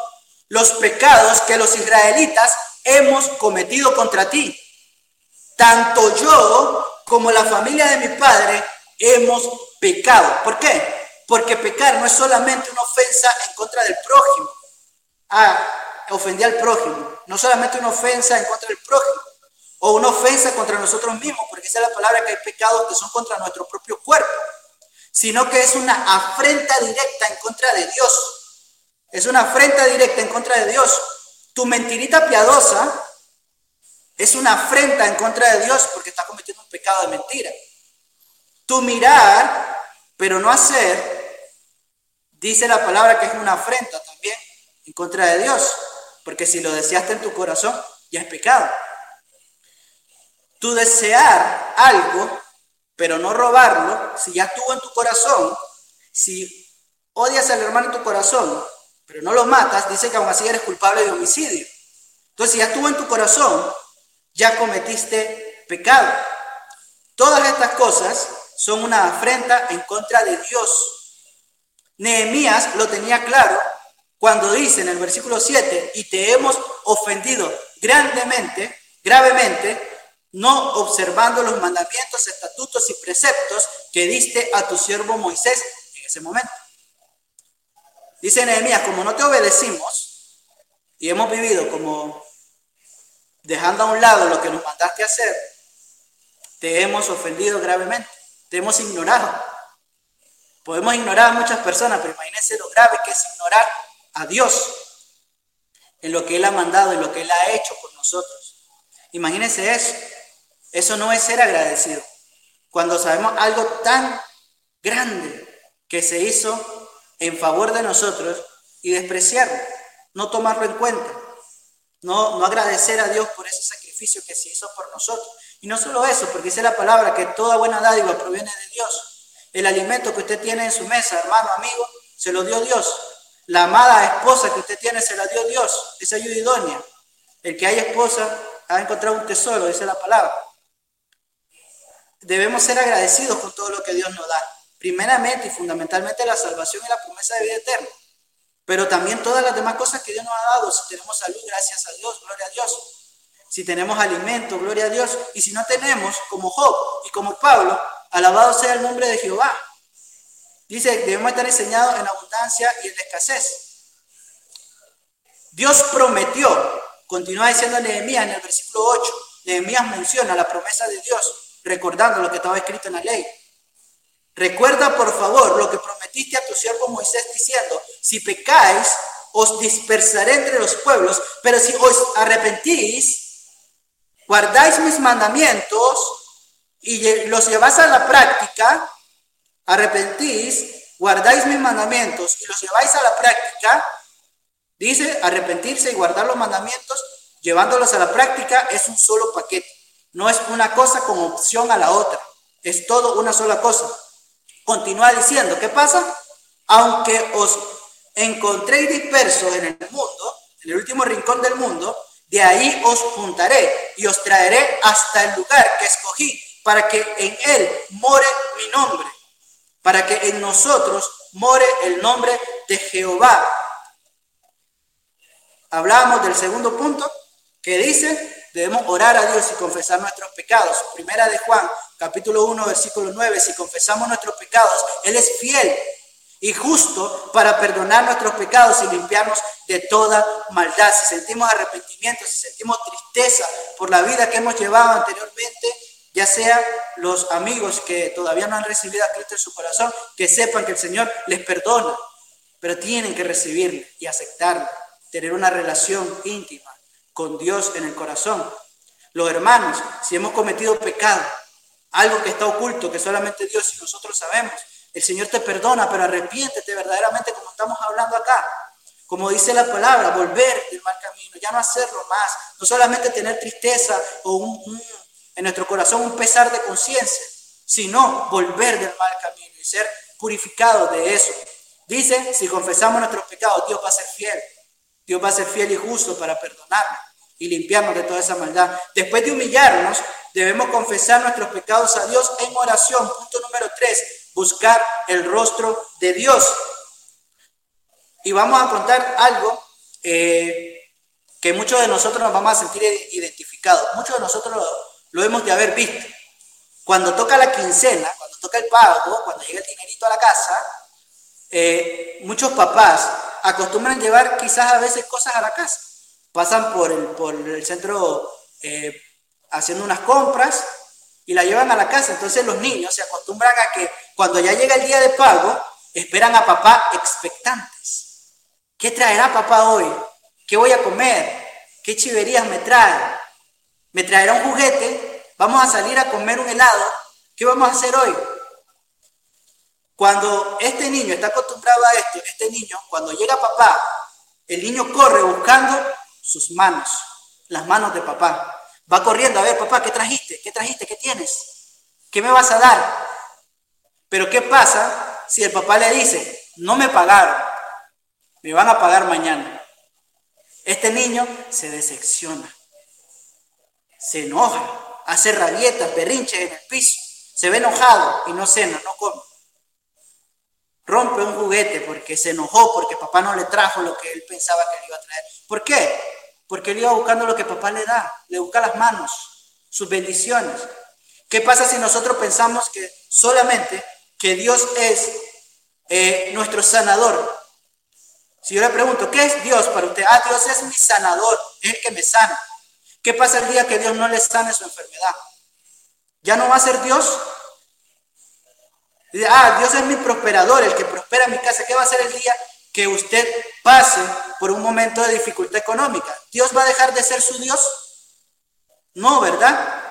Speaker 1: los pecados que los israelitas hemos cometido contra ti. Tanto yo como la familia de mi padre hemos pecado. ¿Por qué? Porque pecar no es solamente una ofensa en contra del prójimo. Ah, ofendí al prójimo. No solamente una ofensa en contra del prójimo. O una ofensa contra nosotros mismos, porque esa es la palabra que hay pecados que son contra nuestro propio cuerpo. Sino que es una afrenta directa en contra de Dios. Es una afrenta directa en contra de Dios. Tu mentirita piadosa es una afrenta en contra de Dios porque está cometiendo un pecado de mentira. Tu mirar, pero no hacer, dice la palabra que es una afrenta también en contra de Dios. Porque si lo deseaste en tu corazón, ya es pecado. Tu desear algo, pero no robarlo, si ya estuvo en tu corazón, si odias al hermano en tu corazón, pero no lo matas, dice que aún así eres culpable de homicidio. Entonces, si ya estuvo en tu corazón, ya cometiste pecado. Todas estas cosas son una afrenta en contra de Dios. Nehemías lo tenía claro cuando dice en el versículo 7, y te hemos ofendido grandemente, gravemente, no observando los mandamientos, estatutos y preceptos que diste a tu siervo Moisés en ese momento. Dice Nehemías, como no te obedecimos y hemos vivido como dejando a un lado lo que nos mandaste hacer, te hemos ofendido gravemente, te hemos ignorado. Podemos ignorar a muchas personas, pero imagínense lo grave que es ignorar a Dios en lo que Él ha mandado, en lo que Él ha hecho por nosotros. Imagínense eso. Eso no es ser agradecido. Cuando sabemos algo tan grande que se hizo en favor de nosotros y despreciarlo, no tomarlo en cuenta. No, no agradecer a Dios por ese sacrificio que se hizo por nosotros. Y no solo eso, porque dice la palabra que toda buena dádiva proviene de Dios. El alimento que usted tiene en su mesa, hermano, amigo, se lo dio Dios. La amada esposa que usted tiene se la dio Dios. Esa ayuda idónea. El que hay esposa ha encontrado un tesoro, dice la palabra. Debemos ser agradecidos con todo lo que Dios nos da. Primeramente y fundamentalmente la salvación y la promesa de vida eterna pero también todas las demás cosas que Dios nos ha dado. Si tenemos salud, gracias a Dios, gloria a Dios. Si tenemos alimento, gloria a Dios. Y si no tenemos, como Job y como Pablo, alabado sea el nombre de Jehová. Dice, debemos estar enseñados en abundancia y en escasez. Dios prometió, continúa diciendo Nehemías en el versículo 8, Nehemías menciona la promesa de Dios, recordando lo que estaba escrito en la ley. Recuerda, por favor, lo que prometiste a tu siervo Moisés diciendo, si pecáis, os dispersaré entre los pueblos, pero si os arrepentís, guardáis mis mandamientos y los lleváis a la práctica, arrepentís, guardáis mis mandamientos y los lleváis a la práctica, dice, arrepentirse y guardar los mandamientos, llevándolos a la práctica es un solo paquete, no es una cosa como opción a la otra, es todo una sola cosa. Continúa diciendo, ¿qué pasa? Aunque os encontréis dispersos en el mundo, en el último rincón del mundo, de ahí os juntaré y os traeré hasta el lugar que escogí para que en él more mi nombre, para que en nosotros more el nombre de Jehová. Hablamos del segundo punto que dice, debemos orar a Dios y confesar nuestros pecados. Primera de Juan capítulo 1, versículo 9, si confesamos nuestros pecados, Él es fiel y justo para perdonar nuestros pecados y limpiarnos de toda maldad. Si sentimos arrepentimiento, si sentimos tristeza por la vida que hemos llevado anteriormente, ya sea los amigos que todavía no han recibido a Cristo en su corazón, que sepan que el Señor les perdona, pero tienen que recibirle y aceptarle, tener una relación íntima con Dios en el corazón. Los hermanos, si hemos cometido pecado, algo que está oculto, que solamente Dios y nosotros sabemos. El Señor te perdona, pero arrepiéntete verdaderamente como estamos hablando acá. Como dice la palabra, volver del mal camino, ya no hacerlo más. No solamente tener tristeza o un, en nuestro corazón un pesar de conciencia, sino volver del mal camino y ser purificados de eso. Dice, si confesamos nuestros pecados, Dios va a ser fiel. Dios va a ser fiel y justo para perdonarnos y limpiarnos de toda esa maldad. Después de humillarnos, Debemos confesar nuestros pecados a Dios en oración. Punto número tres, buscar el rostro de Dios. Y vamos a contar algo eh, que muchos de nosotros nos vamos a sentir identificados. Muchos de nosotros lo hemos de haber visto. Cuando toca la quincena, cuando toca el pago, cuando llega el dinerito a la casa, eh, muchos papás acostumbran llevar quizás a veces cosas a la casa. Pasan por el, por el centro eh, haciendo unas compras y la llevan a la casa. Entonces los niños se acostumbran a que cuando ya llega el día de pago, esperan a papá expectantes. ¿Qué traerá papá hoy? ¿Qué voy a comer? ¿Qué chiverías me trae? ¿Me traerá un juguete? ¿Vamos a salir a comer un helado? ¿Qué vamos a hacer hoy? Cuando este niño está acostumbrado a esto, este niño, cuando llega papá, el niño corre buscando sus manos, las manos de papá. Va corriendo, a ver, papá, ¿qué trajiste? ¿Qué trajiste? ¿Qué tienes? ¿Qué me vas a dar? Pero ¿qué pasa si el papá le dice, no me pagaron, me van a pagar mañana? Este niño se decepciona, se enoja, hace rabietas, berrinches en el piso, se ve enojado y no cena, no come. Rompe un juguete porque se enojó, porque papá no le trajo lo que él pensaba que le iba a traer. ¿Por qué? Porque él iba buscando lo que papá le da, le busca las manos, sus bendiciones. ¿Qué pasa si nosotros pensamos que solamente que Dios es eh, nuestro sanador? Si yo le pregunto, ¿qué es Dios para usted? Ah, Dios es mi sanador, es el que me sana. ¿Qué pasa el día que Dios no le sane su enfermedad? ¿Ya no va a ser Dios? Ah, Dios es mi prosperador, el que prospera mi casa. ¿Qué va a ser el día que usted pase por un momento de dificultad económica. ¿Dios va a dejar de ser su Dios? No, ¿verdad?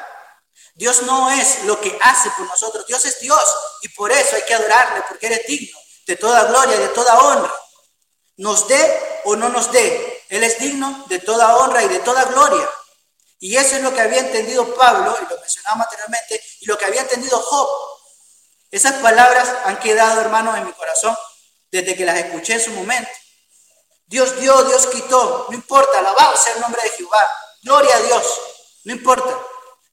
Speaker 1: Dios no es lo que hace por nosotros, Dios es Dios y por eso hay que adorarle, porque Él es digno de toda gloria y de toda honra. Nos dé o no nos dé, Él es digno de toda honra y de toda gloria. Y eso es lo que había entendido Pablo, y lo mencionaba anteriormente, y lo que había entendido Job. Esas palabras han quedado, hermanos, en mi corazón desde que las escuché en su momento. Dios dio, Dios quitó, no importa, alabado sea el nombre de Jehová, gloria a Dios, no importa.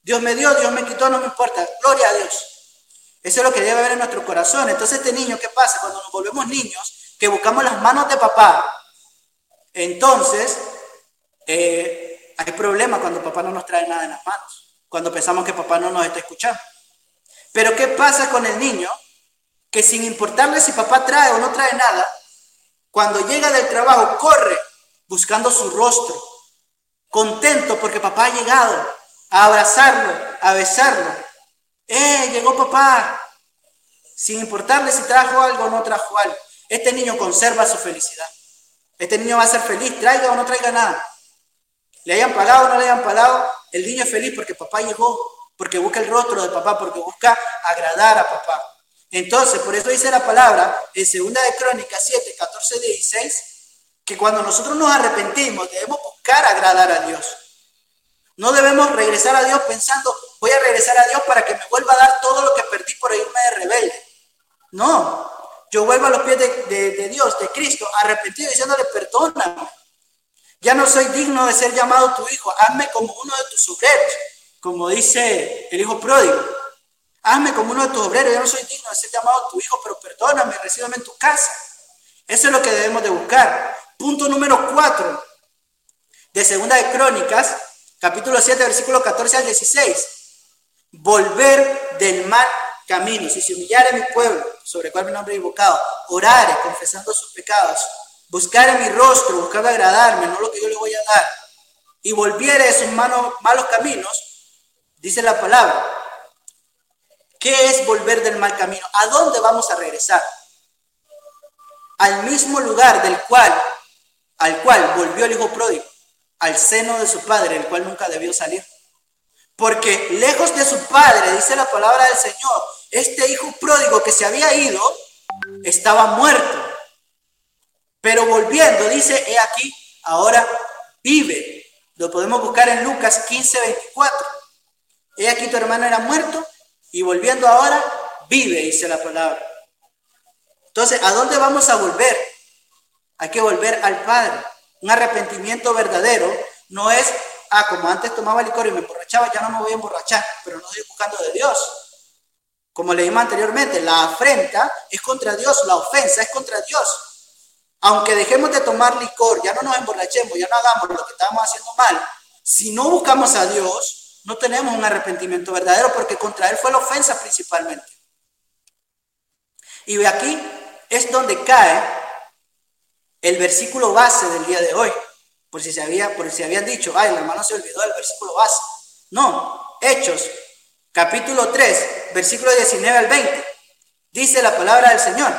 Speaker 1: Dios me dio, Dios me quitó, no me importa, gloria a Dios. Eso es lo que debe haber en nuestro corazón. Entonces este niño, ¿qué pasa? Cuando nos volvemos niños, que buscamos las manos de papá, entonces eh, hay problema cuando papá no nos trae nada en las manos, cuando pensamos que papá no nos está escuchando. Pero ¿qué pasa con el niño que sin importarle si papá trae o no trae nada, cuando llega del trabajo corre buscando su rostro, contento porque papá ha llegado a abrazarlo, a besarlo. ¡Eh, llegó papá! Sin importarle si trajo algo o no trajo algo. Este niño conserva su felicidad. Este niño va a ser feliz, traiga o no traiga nada. Le hayan pagado o no le hayan pagado, el niño es feliz porque papá llegó, porque busca el rostro de papá, porque busca agradar a papá. Entonces, por eso dice la palabra en 2 de Crónicas 7, 14, 16, que cuando nosotros nos arrepentimos debemos buscar agradar a Dios. No debemos regresar a Dios pensando, voy a regresar a Dios para que me vuelva a dar todo lo que perdí por irme de rebelde. No, yo vuelvo a los pies de, Dios, de Cristo, arrepentido diciéndole, perdóname. Ya no soy digno de ser llamado tu hijo, hazme como uno de tus obreros, como dice el hijo pródigo. Hazme como uno de tus obreros, yo no soy digno de ser llamado tu hijo, pero perdóname, recíbeme en tu casa. Eso es lo que debemos de buscar. Punto número 4 de Segunda de Crónicas, capítulo 7, versículo 14 al 16. Volver del mal camino. Si se humillare mi pueblo, sobre el cual mi nombre es invocado, orare, confesando sus pecados, buscar en mi rostro, buscar agradarme, no lo que yo le voy a dar, y volviere de sus malos caminos, dice la palabra, ¿Qué es volver del mal camino? ¿A dónde vamos a regresar? Al mismo lugar del cual, al cual volvió el hijo pródigo, al seno de su padre, el cual nunca debió salir. Porque lejos de su padre, dice la palabra del Señor, este hijo pródigo que se había ido estaba muerto. Pero volviendo, dice, he aquí, ahora vive. Lo podemos buscar en Lucas 15, 24. He aquí tu hermano era muerto y volviendo ahora, vive, dice la palabra. Entonces, ¿a dónde vamos a volver? Hay que volver al Padre. Un arrepentimiento verdadero no es, ah, como antes tomaba licor y me emborrachaba, ya no me voy a emborrachar, pero no estoy buscando de Dios. Como leímos anteriormente, la afrenta es contra Dios, la ofensa es contra Dios. Aunque dejemos de tomar licor, ya no nos emborrachemos, ya no hagamos lo que estamos haciendo mal, si no buscamos a Dios, no tenemos un arrepentimiento verdadero porque contra Él fue la ofensa principalmente. Y aquí es donde cae el versículo base del día de hoy. Por si, se había, por si habían dicho, ay, el hermano se olvidó del versículo base. No, Hechos, capítulo 3, versículo 19 al 20. Dice la palabra del Señor.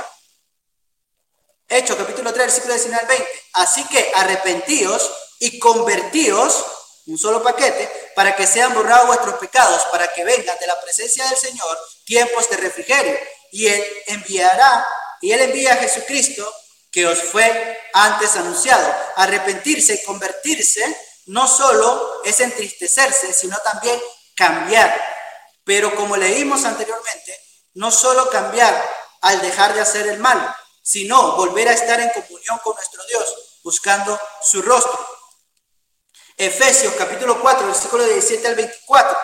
Speaker 1: Hechos, capítulo 3, versículo 19 al 20. Así que arrepentíos y convertíos, un solo paquete, para que sean borrados vuestros pecados, para que vengan de la presencia del Señor tiempos de refrigerio. Y Él enviará, y Él envía a Jesucristo, que os fue antes anunciado. Arrepentirse y convertirse no solo es entristecerse, sino también cambiar. Pero como leímos anteriormente, no solo cambiar al dejar de hacer el mal, sino volver a estar en comunión con nuestro Dios, buscando su rostro. Efesios capítulo 4, versículo 17 al 24.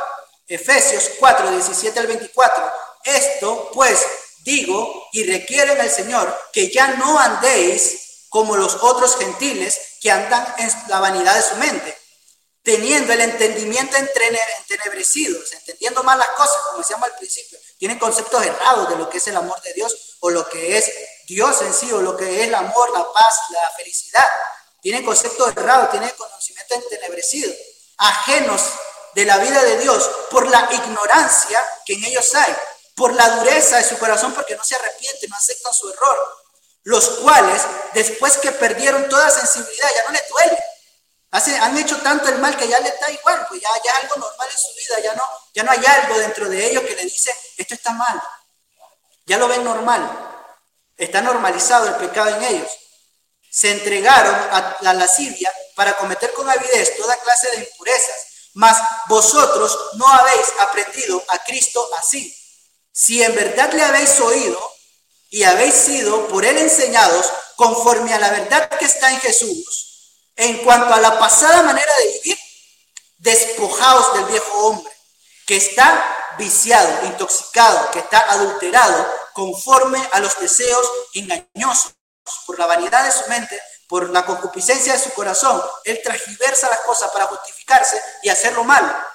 Speaker 1: Efesios 4, 17 al 24. Esto pues digo y requiere el Señor que ya no andéis como los otros gentiles que andan en la vanidad de su mente, teniendo el entendimiento entenebrecido, entendiendo mal las cosas, como decíamos al principio. Tienen conceptos errados de lo que es el amor de Dios o lo que es Dios en sí o lo que es el amor, la paz, la felicidad. Tienen conceptos errados, tienen conocimiento entenebrecido, ajenos de la vida de Dios por la ignorancia que en ellos hay, por la dureza de su corazón porque no se arrepienten, no aceptan su error, los cuales después que perdieron toda sensibilidad ya no les duele han hecho tanto el mal que ya les da igual, pues ya, ya algo normal en su vida, ya no, ya no hay algo dentro de ellos que le dice, esto está mal. Ya lo ven normal. Está normalizado el pecado en ellos. Se entregaron a la lascivia para cometer con avidez toda clase de impurezas. Mas vosotros no habéis aprendido a Cristo así. Si en verdad le habéis oído y habéis sido por él enseñados conforme a la verdad que está en Jesús, en cuanto a la pasada manera de vivir, despojaos del viejo hombre, que está viciado, intoxicado, que está adulterado conforme a los deseos engañosos por la vanidad de su mente, por la concupiscencia de su corazón. Él transgiversa las cosas para justificarse y hacerlo mal,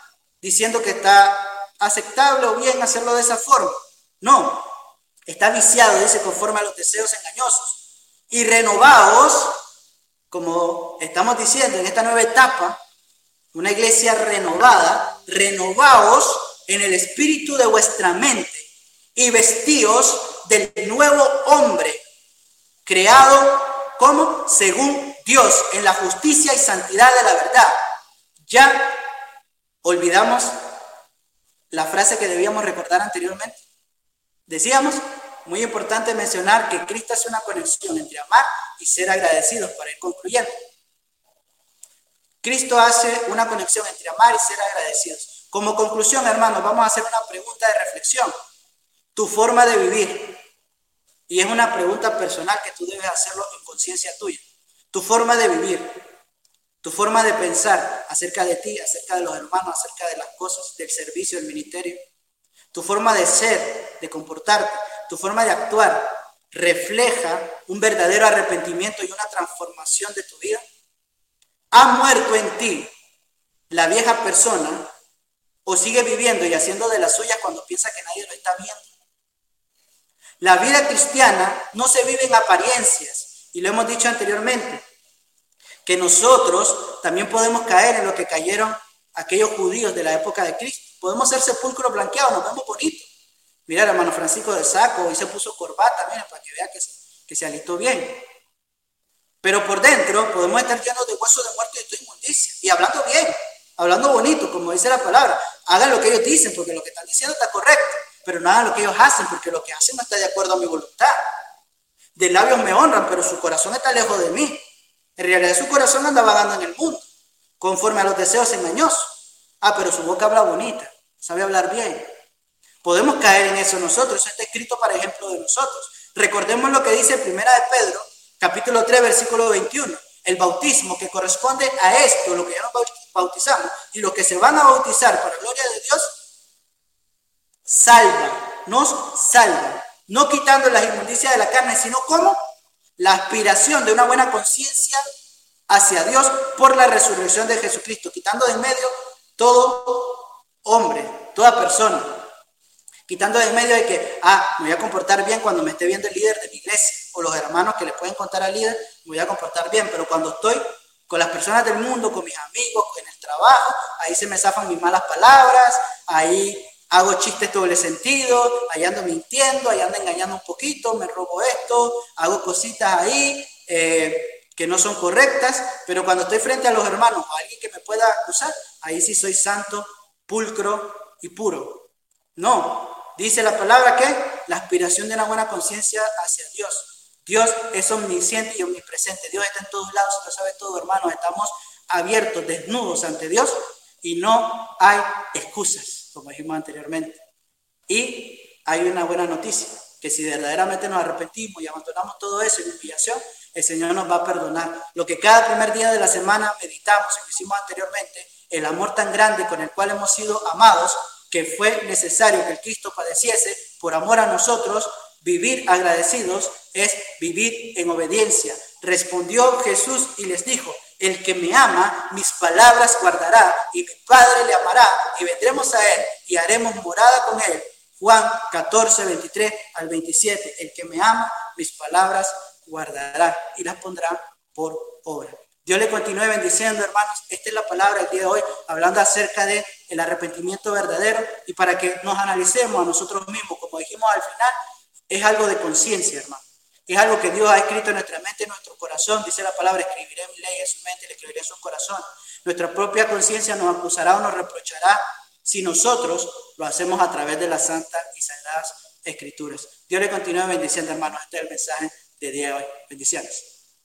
Speaker 1: diciendo que está aceptable o bien hacerlo de esa forma. No, está viciado, dice, conforme a los deseos engañosos. Y renovaos como estamos diciendo en esta nueva etapa, una iglesia renovada, renovaos en el espíritu de vuestra mente y vestíos del nuevo hombre, creado como según Dios, en la justicia y santidad de la verdad. Ya olvidamos la frase que debíamos recordar anteriormente. Decíamos, muy importante mencionar que Cristo hace una conexión entre amar y ser agradecidos para ir concluyendo. Cristo hace una conexión entre amar y ser agradecidos. Como conclusión, hermanos, vamos a hacer una pregunta de reflexión. Tu forma de vivir. Y es una pregunta personal que tú debes hacerlo en conciencia tuya. Tu forma de vivir. Tu forma de pensar acerca de ti, acerca de los hermanos, acerca de las cosas, del servicio, del ministerio. Tu forma de ser, de comportarte, tu forma de actuar, refleja un verdadero arrepentimiento y una transformación de tu vida? ¿Ha muerto en ti la vieja persona o sigue viviendo y haciendo de las suyas cuando piensa que nadie lo está viendo? La vida cristiana no se vive en apariencias y lo hemos dicho anteriormente, que nosotros también podemos caer en lo que cayeron aquellos judíos de la época de Cristo. Podemos ser sepulcro blanqueado, nos vemos bonitos. Mira, hermano Francisco de Saco, y se puso corbata, mira, para que vea que se, que se alistó bien. Pero por dentro podemos estar llenos de huesos de muerte y de inmundicia. Y hablando bien, hablando bonito, como dice la palabra. Hagan lo que ellos dicen, porque lo que están diciendo está correcto. Pero hagan lo que ellos hacen, porque lo que hacen no está de acuerdo a mi voluntad. De labios me honran, pero su corazón está lejos de mí. En realidad su corazón anda vagando en el mundo, conforme a los deseos engañosos. Ah, pero su boca habla bonita, sabe hablar bien. Podemos caer en eso nosotros, eso está escrito para ejemplo de nosotros. Recordemos lo que dice Primera de Pedro, capítulo 3, versículo 21. El bautismo que corresponde a esto, lo que ya nos bautizamos, y lo que se van a bautizar para gloria de Dios, salva, nos salva. No quitando las inmundicias de la carne, sino como la aspiración de una buena conciencia hacia Dios por la resurrección de Jesucristo, quitando de en medio todo hombre, toda persona, quitando de medio de que, ah, me voy a comportar bien cuando me esté viendo el líder de mi iglesia o los hermanos que le pueden contar al líder, me voy a comportar bien, pero cuando estoy con las personas del mundo, con mis amigos, en el trabajo, ahí se me zafan mis malas palabras, ahí hago chistes doble sentido, ahí ando mintiendo, ahí ando engañando un poquito, me robo esto, hago cositas ahí eh, que no son correctas, pero cuando estoy frente a los hermanos, a alguien que me pueda acusar, ahí sí soy santo, pulcro y puro. No, dice la palabra que la aspiración de una buena conciencia hacia Dios. Dios es omnisciente y omnipresente. Dios está en todos lados, lo sabe todo, hermanos. Estamos abiertos, desnudos ante Dios y no hay excusas, como dijimos anteriormente. Y hay una buena noticia, que si verdaderamente nos arrepentimos y abandonamos todo eso en humillación, el Señor nos va a perdonar. Lo que cada primer día de la semana meditamos y lo hicimos anteriormente, el amor tan grande con el cual hemos sido amados, que fue necesario que el Cristo padeciese por amor a nosotros, Vivir agradecidos es vivir en obediencia. Respondió Jesús y les dijo, el que me ama, mis palabras guardará, y mi Padre le amará, y vendremos a él, y haremos morada con él. Juan 14, 23 al 27, el que me ama, mis palabras guardará, y las pondrá por obra. Dios le continúe bendiciendo, hermanos. Esta es la palabra del día de hoy, hablando acerca de el arrepentimiento verdadero y para que nos analicemos a nosotros mismos, como dijimos al final, es algo de conciencia, hermano. Es algo que Dios ha escrito en nuestra mente, en nuestro corazón. Dice la palabra, escribiré mi ley en su mente, le escribiré en su corazón. Nuestra propia conciencia nos acusará o nos reprochará si nosotros lo hacemos a través de las santas y sagradas escrituras. Dios le continúe bendiciendo, hermanos. Este es el mensaje de día de hoy. Bendiciones.